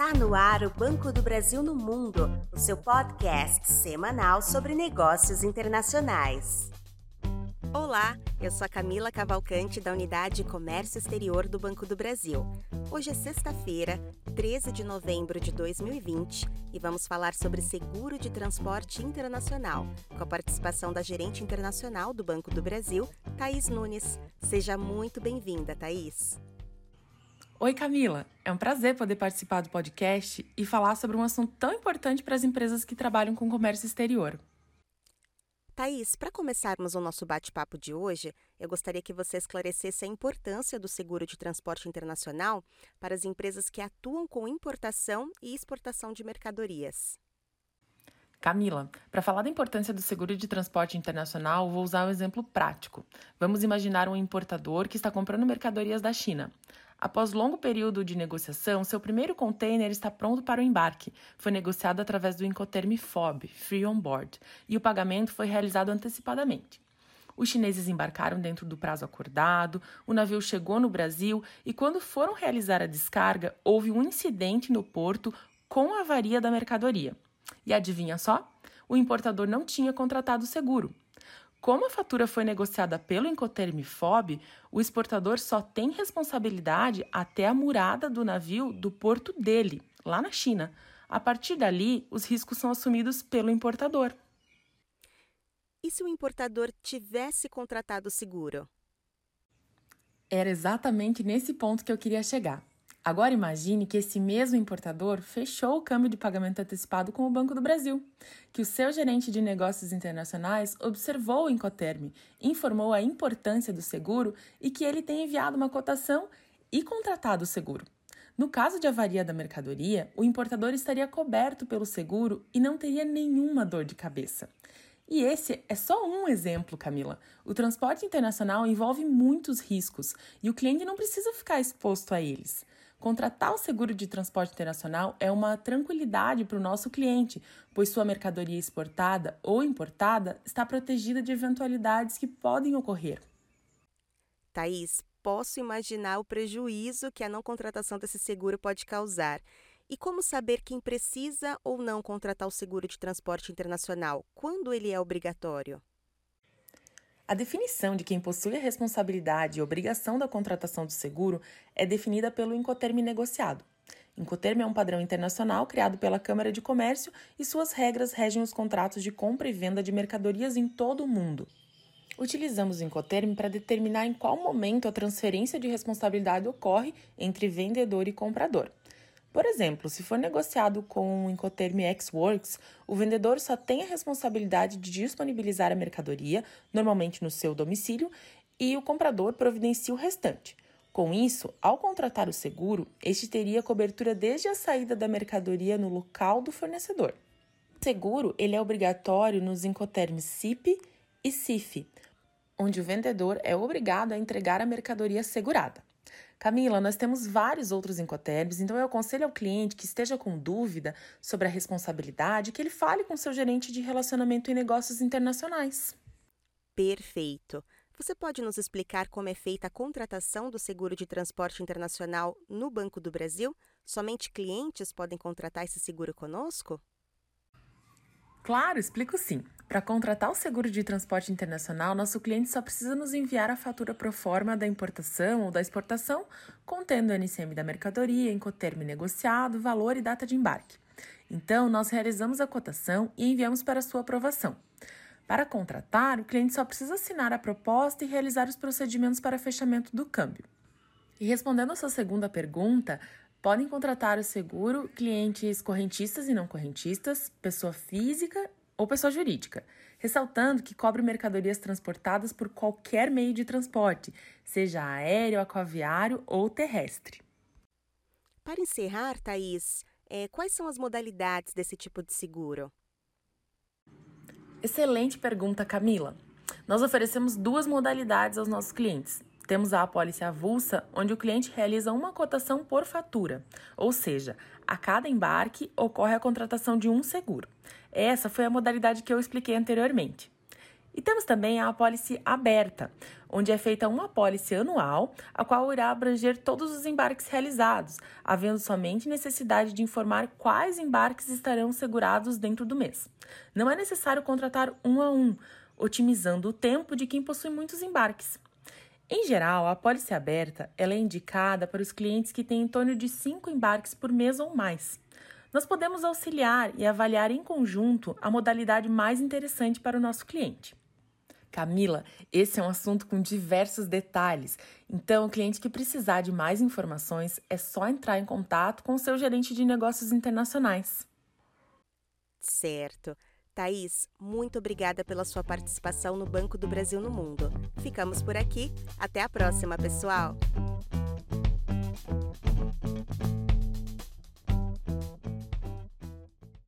Está no ar o Banco do Brasil no Mundo, o seu podcast semanal sobre negócios internacionais. Olá, eu sou a Camila Cavalcante da Unidade Comércio Exterior do Banco do Brasil. Hoje é sexta-feira, 13 de novembro de 2020 e vamos falar sobre seguro de transporte internacional, com a participação da gerente internacional do Banco do Brasil, Thaís Nunes. Seja muito bem-vinda, Thaís. Oi, Camila! É um prazer poder participar do podcast e falar sobre um assunto tão importante para as empresas que trabalham com comércio exterior. Thaís, para começarmos o nosso bate-papo de hoje, eu gostaria que você esclarecesse a importância do seguro de transporte internacional para as empresas que atuam com importação e exportação de mercadorias. Camila, para falar da importância do seguro de transporte internacional, vou usar um exemplo prático. Vamos imaginar um importador que está comprando mercadorias da China. Após longo período de negociação, seu primeiro container está pronto para o embarque. Foi negociado através do Incoterm FOB, Free On Board, e o pagamento foi realizado antecipadamente. Os chineses embarcaram dentro do prazo acordado, o navio chegou no Brasil e, quando foram realizar a descarga, houve um incidente no porto com a avaria da mercadoria. E adivinha só? O importador não tinha contratado seguro. Como a fatura foi negociada pelo Incoterm FOB, o exportador só tem responsabilidade até a murada do navio do porto dele, lá na China. A partir dali, os riscos são assumidos pelo importador. E se o importador tivesse contratado seguro? Era exatamente nesse ponto que eu queria chegar. Agora imagine que esse mesmo importador fechou o câmbio de pagamento antecipado com o Banco do Brasil, que o seu gerente de negócios internacionais observou o Incoterm, informou a importância do seguro e que ele tem enviado uma cotação e contratado o seguro. No caso de avaria da mercadoria, o importador estaria coberto pelo seguro e não teria nenhuma dor de cabeça. E esse é só um exemplo, Camila. O transporte internacional envolve muitos riscos e o cliente não precisa ficar exposto a eles. Contratar o seguro de transporte internacional é uma tranquilidade para o nosso cliente, pois sua mercadoria exportada ou importada está protegida de eventualidades que podem ocorrer. Thaís, posso imaginar o prejuízo que a não contratação desse seguro pode causar. E como saber quem precisa ou não contratar o seguro de transporte internacional? Quando ele é obrigatório? A definição de quem possui a responsabilidade e obrigação da contratação do seguro é definida pelo Incoterm negociado. Incoterm é um padrão internacional criado pela Câmara de Comércio e suas regras regem os contratos de compra e venda de mercadorias em todo o mundo. Utilizamos o Incoterm para determinar em qual momento a transferência de responsabilidade ocorre entre vendedor e comprador. Por exemplo, se for negociado com o Incoterm X-Works, o vendedor só tem a responsabilidade de disponibilizar a mercadoria, normalmente no seu domicílio, e o comprador providencia o restante. Com isso, ao contratar o seguro, este teria cobertura desde a saída da mercadoria no local do fornecedor. O seguro ele é obrigatório nos Incoterms CIP e CIF, onde o vendedor é obrigado a entregar a mercadoria segurada. Camila, nós temos vários outros incoterms, então eu aconselho ao cliente que esteja com dúvida sobre a responsabilidade que ele fale com seu gerente de relacionamento e negócios internacionais. Perfeito. Você pode nos explicar como é feita a contratação do seguro de transporte internacional no Banco do Brasil? Somente clientes podem contratar esse seguro conosco? Claro, explico sim. Para contratar o seguro de transporte internacional, nosso cliente só precisa nos enviar a fatura pro forma da importação ou da exportação, contendo o NCM da mercadoria, Incoterm negociado, valor e data de embarque. Então, nós realizamos a cotação e enviamos para sua aprovação. Para contratar, o cliente só precisa assinar a proposta e realizar os procedimentos para fechamento do câmbio. E respondendo a sua segunda pergunta, Podem contratar o seguro clientes correntistas e não correntistas, pessoa física ou pessoa jurídica, ressaltando que cobre mercadorias transportadas por qualquer meio de transporte, seja aéreo, aquaviário ou terrestre. Para encerrar, Thaís, é, quais são as modalidades desse tipo de seguro? Excelente pergunta, Camila. Nós oferecemos duas modalidades aos nossos clientes: temos a apólice avulsa, onde o cliente realiza uma cotação por fatura, ou seja, a cada embarque ocorre a contratação de um seguro. Essa foi a modalidade que eu expliquei anteriormente. E temos também a apólice aberta, onde é feita uma apólice anual, a qual irá abranger todos os embarques realizados, havendo somente necessidade de informar quais embarques estarão segurados dentro do mês. Não é necessário contratar um a um, otimizando o tempo de quem possui muitos embarques. Em geral, a apólice aberta é indicada para os clientes que têm em torno de cinco embarques por mês ou mais. Nós podemos auxiliar e avaliar em conjunto a modalidade mais interessante para o nosso cliente. Camila, esse é um assunto com diversos detalhes, então o cliente que precisar de mais informações é só entrar em contato com o seu gerente de negócios internacionais. Certo. Thaís, muito obrigada pela sua participação no Banco do Brasil no Mundo. Ficamos por aqui. Até a próxima, pessoal!